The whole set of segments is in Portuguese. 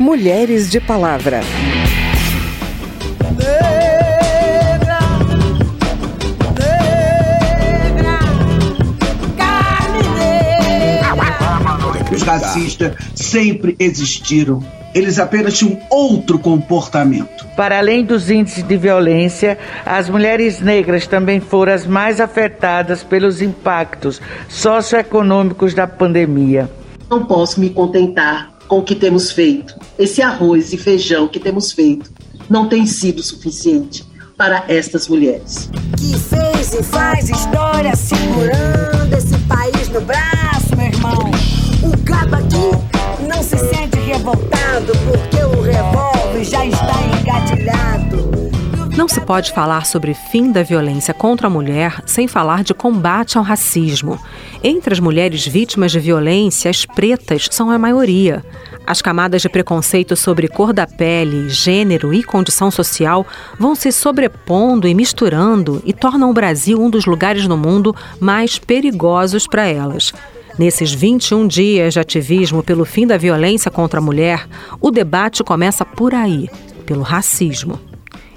Mulheres de Palavra. Os racistas sempre existiram. Eles apenas tinham outro comportamento. Para além dos índices de violência, as mulheres negras também foram as mais afetadas pelos impactos socioeconômicos da pandemia. Não posso me contentar com o que temos feito. Esse arroz e feijão que temos feito não tem sido suficiente para estas mulheres. Que fez e faz história segurando esse país no braço, meu irmão. O cabo aqui não se sente revoltado porque o revólver já está engatilhado. Não se pode falar sobre fim da violência contra a mulher sem falar de combate ao racismo. Entre as mulheres vítimas de violência, as pretas são a maioria. As camadas de preconceito sobre cor da pele, gênero e condição social vão se sobrepondo e misturando e tornam o Brasil um dos lugares no mundo mais perigosos para elas. Nesses 21 dias de ativismo pelo fim da violência contra a mulher, o debate começa por aí, pelo racismo.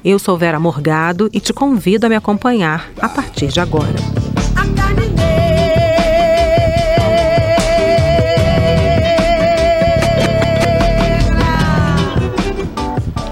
Eu sou Vera Morgado e te convido a me acompanhar a partir de agora.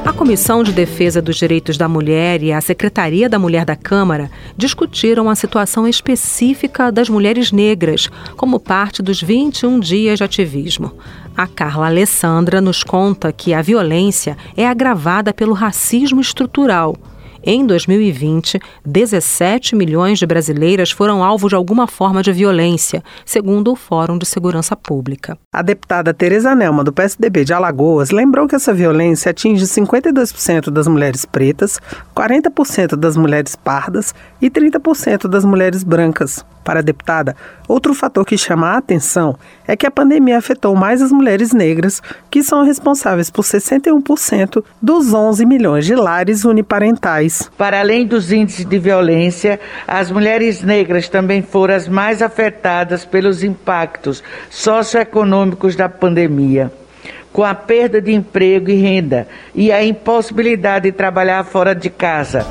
A Comissão de Defesa dos Direitos da Mulher e a Secretaria da Mulher da Câmara discutiram a situação específica das mulheres negras como parte dos 21 dias de ativismo. A Carla Alessandra nos conta que a violência é agravada pelo racismo estrutural. Em 2020, 17 milhões de brasileiras foram alvo de alguma forma de violência, segundo o Fórum de Segurança Pública. A deputada Tereza Nelma, do PSDB de Alagoas, lembrou que essa violência atinge 52% das mulheres pretas, 40% das mulheres pardas e 30% das mulheres brancas. Para a deputada, outro fator que chama a atenção é que a pandemia afetou mais as mulheres negras, que são responsáveis por 61% dos 11 milhões de lares uniparentais. Para além dos índices de violência, as mulheres negras também foram as mais afetadas pelos impactos socioeconômicos da pandemia com a perda de emprego e renda e a impossibilidade de trabalhar fora de casa.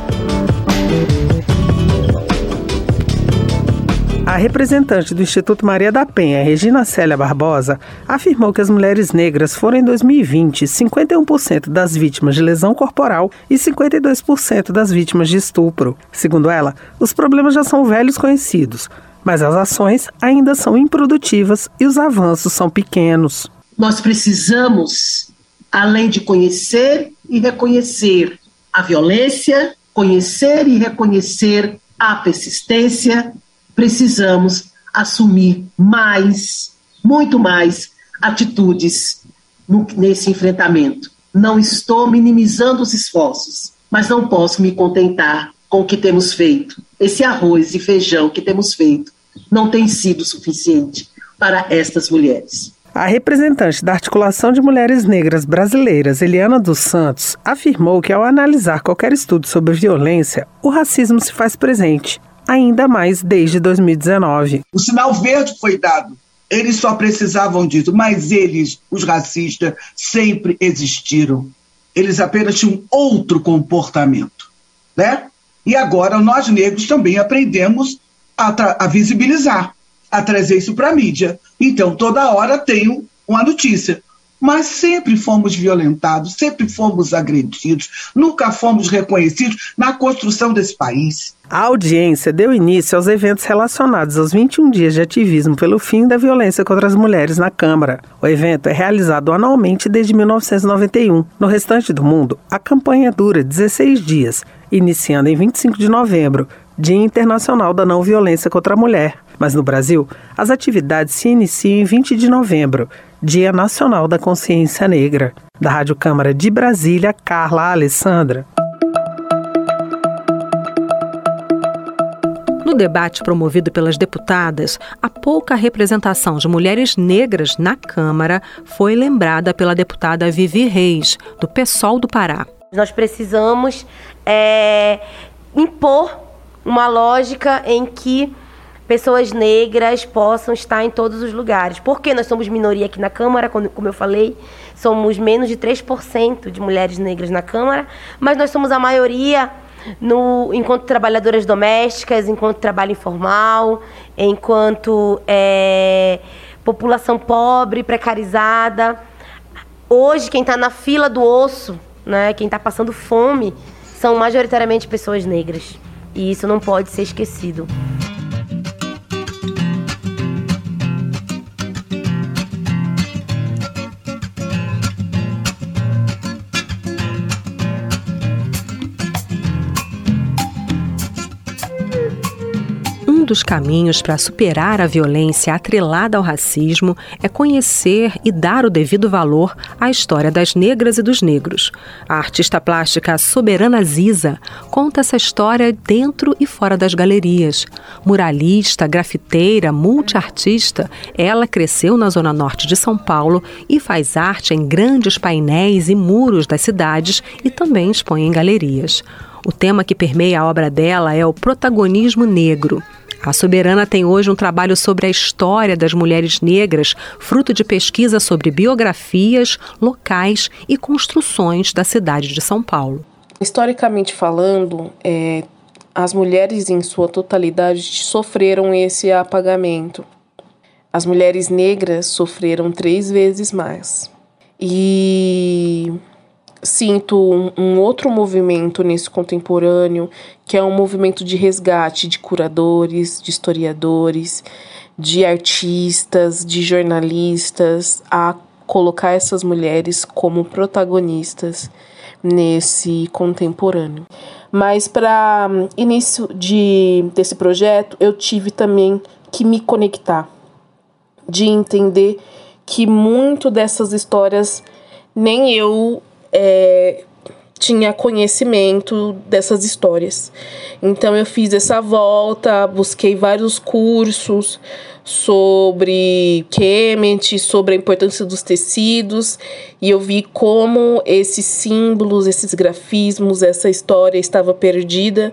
A representante do Instituto Maria da Penha, Regina Célia Barbosa, afirmou que as mulheres negras foram em 2020 51% das vítimas de lesão corporal e 52% das vítimas de estupro. Segundo ela, os problemas já são velhos conhecidos, mas as ações ainda são improdutivas e os avanços são pequenos. Nós precisamos, além de conhecer e reconhecer a violência, conhecer e reconhecer a persistência, precisamos assumir mais, muito mais atitudes no, nesse enfrentamento. Não estou minimizando os esforços, mas não posso me contentar com o que temos feito. Esse arroz e feijão que temos feito não tem sido suficiente para estas mulheres. A representante da Articulação de Mulheres Negras Brasileiras, Eliana dos Santos, afirmou que ao analisar qualquer estudo sobre violência, o racismo se faz presente ainda mais desde 2019. O sinal verde foi dado. Eles só precisavam disso, mas eles, os racistas, sempre existiram. Eles apenas tinham outro comportamento, né? E agora nós negros também aprendemos a, a visibilizar, a trazer isso para a mídia. Então toda hora tenho uma notícia mas sempre fomos violentados, sempre fomos agredidos, nunca fomos reconhecidos na construção desse país. A audiência deu início aos eventos relacionados aos 21 dias de ativismo pelo fim da violência contra as mulheres na Câmara. O evento é realizado anualmente desde 1991. No restante do mundo, a campanha dura 16 dias, iniciando em 25 de novembro, Dia Internacional da Não Violência contra a Mulher. Mas no Brasil, as atividades se iniciam em 20 de novembro, Dia Nacional da Consciência Negra. Da Rádio Câmara de Brasília, Carla Alessandra. No debate promovido pelas deputadas, a pouca representação de mulheres negras na Câmara foi lembrada pela deputada Vivi Reis, do PSOL do Pará. Nós precisamos é, impor uma lógica em que pessoas negras possam estar em todos os lugares. Porque nós somos minoria aqui na Câmara, como eu falei, somos menos de 3% de mulheres negras na Câmara, mas nós somos a maioria no, enquanto trabalhadoras domésticas, enquanto trabalho informal, enquanto é, população pobre, precarizada. Hoje, quem está na fila do osso, né, quem está passando fome, são majoritariamente pessoas negras. E isso não pode ser esquecido. Dos caminhos para superar a violência atrelada ao racismo é conhecer e dar o devido valor à história das negras e dos negros. A artista plástica Soberana Ziza conta essa história dentro e fora das galerias. Muralista, grafiteira, multiartista, ela cresceu na zona norte de São Paulo e faz arte em grandes painéis e muros das cidades e também expõe em galerias. O tema que permeia a obra dela é o protagonismo negro. A Soberana tem hoje um trabalho sobre a história das mulheres negras, fruto de pesquisa sobre biografias, locais e construções da cidade de São Paulo. Historicamente falando, é, as mulheres em sua totalidade sofreram esse apagamento. As mulheres negras sofreram três vezes mais. E sinto um, um, outro movimento nesse contemporâneo, que é um movimento de resgate de curadores, de historiadores, de artistas, de jornalistas, a colocar essas mulheres como protagonistas nesse contemporâneo. Mas para início de, desse projeto, eu tive também que me conectar, de entender que muito dessas histórias nem eu é, tinha conhecimento dessas histórias. Então eu fiz essa volta, busquei vários cursos sobre Kemet, sobre a importância dos tecidos, e eu vi como esses símbolos, esses grafismos, essa história estava perdida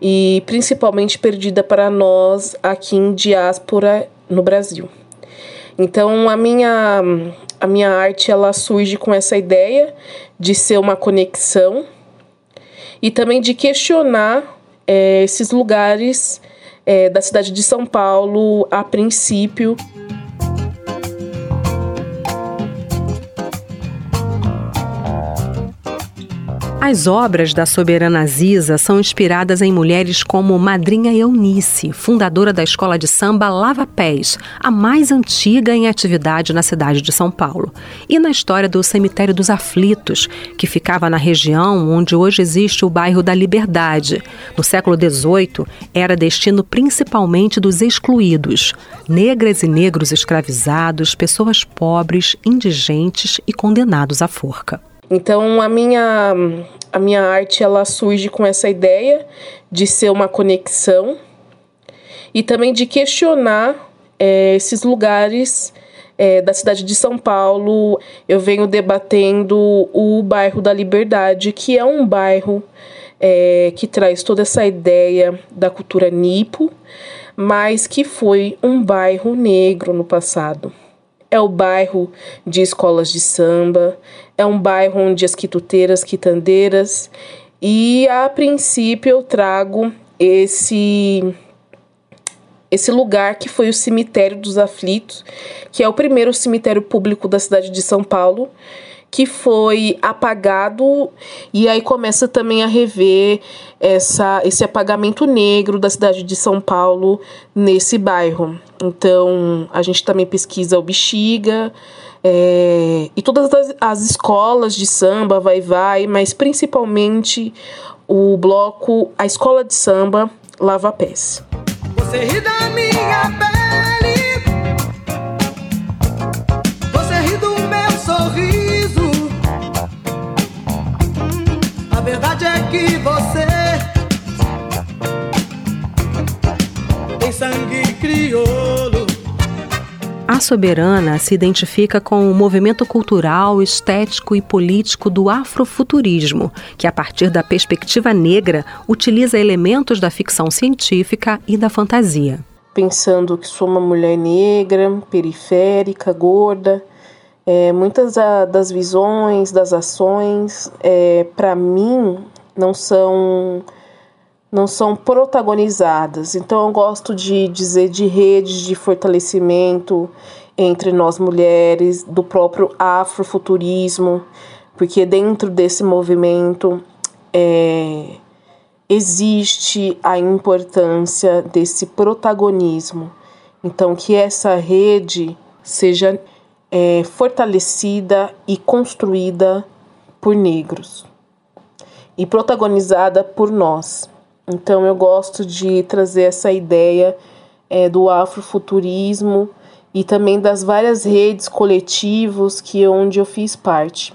e principalmente perdida para nós aqui em diáspora no Brasil. Então a minha a minha arte ela surge com essa ideia de ser uma conexão e também de questionar é, esses lugares é, da cidade de São Paulo a princípio. As obras da soberana Ziza são inspiradas em mulheres como Madrinha Eunice, fundadora da escola de samba Lava Pés, a mais antiga em atividade na cidade de São Paulo, e na história do Cemitério dos Aflitos, que ficava na região onde hoje existe o bairro da Liberdade. No século XVIII, era destino principalmente dos excluídos, negras e negros escravizados, pessoas pobres, indigentes e condenados à forca. Então a minha a minha arte ela surge com essa ideia de ser uma conexão e também de questionar é, esses lugares é, da cidade de São Paulo. Eu venho debatendo o bairro da Liberdade, que é um bairro é, que traz toda essa ideia da cultura nipo, mas que foi um bairro negro no passado é o bairro de escolas de samba, é um bairro onde as quituteiras, quitandeiras, e a princípio eu trago esse esse lugar que foi o cemitério dos aflitos, que é o primeiro cemitério público da cidade de São Paulo, que foi apagado e aí começa também a rever essa, esse apagamento negro da cidade de São Paulo nesse bairro. Então a gente também pesquisa o Bexiga é, e todas as, as escolas de samba, vai vai, mas principalmente o bloco, a escola de samba Lava Pés. Você ri da minha pele, você ri do meu sorriso. Verdade é que você tem sangue crioulo. A Soberana se identifica com o movimento cultural, estético e político do afrofuturismo, que, a partir da perspectiva negra, utiliza elementos da ficção científica e da fantasia. pensando que sou uma mulher negra, periférica, gorda. É, muitas das visões, das ações, é, para mim, não são não são protagonizadas. Então eu gosto de dizer de redes de fortalecimento entre nós mulheres, do próprio afrofuturismo, porque dentro desse movimento é, existe a importância desse protagonismo. Então que essa rede seja é, fortalecida e construída por negros e protagonizada por nós. Então eu gosto de trazer essa ideia é, do afrofuturismo e também das várias redes coletivos que onde eu fiz parte.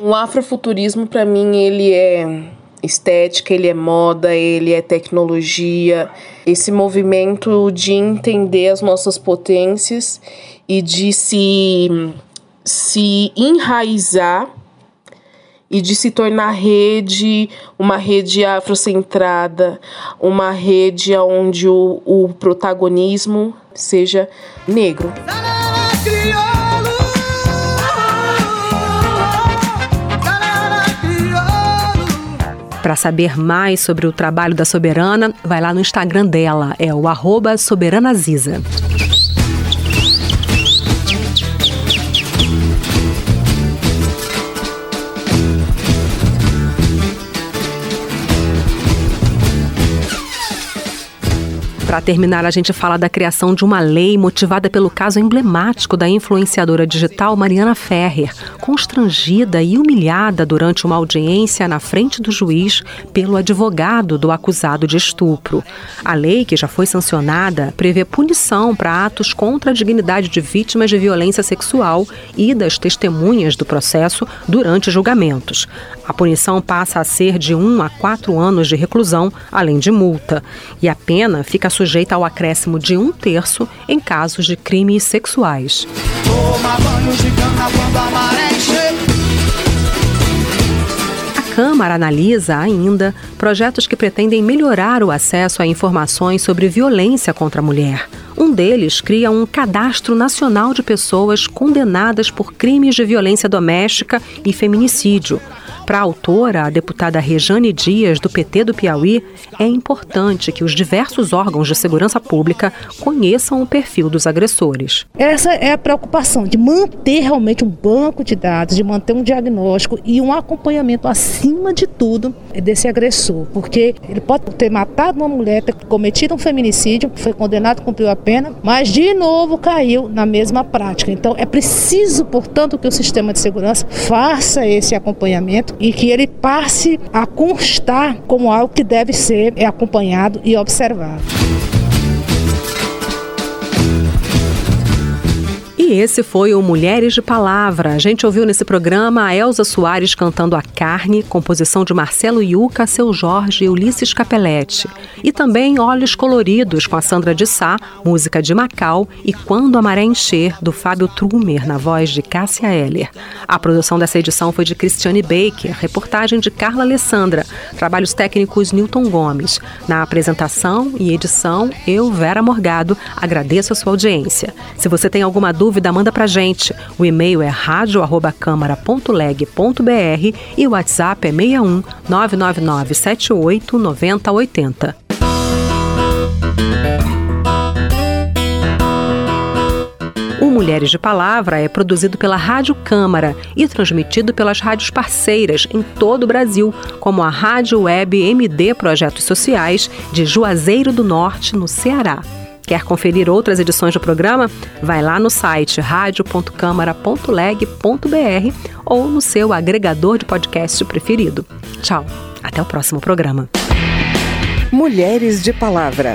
O afrofuturismo para mim ele é estética, ele é moda, ele é tecnologia, esse movimento de entender as nossas potências e de se se enraizar e de se tornar rede, uma rede afrocentrada, uma rede onde o, o protagonismo seja negro. Para saber mais sobre o trabalho da Soberana, vai lá no Instagram dela, é o arroba Soberanaziza. Para terminar, a gente fala da criação de uma lei motivada pelo caso emblemático da influenciadora digital Mariana Ferrer, constrangida e humilhada durante uma audiência na frente do juiz pelo advogado do acusado de estupro. A lei, que já foi sancionada, prevê punição para atos contra a dignidade de vítimas de violência sexual e das testemunhas do processo durante julgamentos. A punição passa a ser de um a quatro anos de reclusão, além de multa. E a pena fica sujeita ao acréscimo de um terço em casos de crimes sexuais. A Câmara analisa ainda projetos que pretendem melhorar o acesso a informações sobre violência contra a mulher. Um deles cria um cadastro nacional de pessoas condenadas por crimes de violência doméstica e feminicídio. Para a autora, a deputada Rejane Dias, do PT do Piauí, é importante que os diversos órgãos de segurança pública conheçam o perfil dos agressores. Essa é a preocupação de manter realmente um banco de dados, de manter um diagnóstico e um acompanhamento acima de tudo desse agressor, porque ele pode ter matado uma mulher, ter cometido um feminicídio, foi condenado, cumpriu a pena, mas de novo caiu na mesma prática. Então é preciso, portanto, que o sistema de segurança faça esse acompanhamento e que ele passe a constar como algo que deve ser acompanhado e observado. E esse foi o Mulheres de Palavra. A gente ouviu nesse programa a Elza Soares cantando A Carne, composição de Marcelo Yuca, Seu Jorge e Ulisses Capelletti. E também Olhos Coloridos, com a Sandra de Sá, música de Macau, e Quando a Maré Encher, do Fábio Trumer, na voz de Cássia Heller. A produção dessa edição foi de Cristiane Baker, reportagem de Carla Alessandra, trabalhos técnicos Newton Gomes. Na apresentação e edição, eu, Vera Morgado, agradeço a sua audiência. Se você tem alguma dúvida, dúvida, manda pra gente. O e-mail é radio@câmara.leg.br e o WhatsApp é 61 999 78 9080. O Mulheres de Palavra é produzido pela Rádio Câmara e transmitido pelas rádios parceiras em todo o Brasil, como a Rádio Web MD Projetos Sociais de Juazeiro do Norte, no Ceará. Quer conferir outras edições do programa? Vai lá no site radio.câmara.leg.br ou no seu agregador de podcast preferido. Tchau, até o próximo programa. Mulheres de Palavra.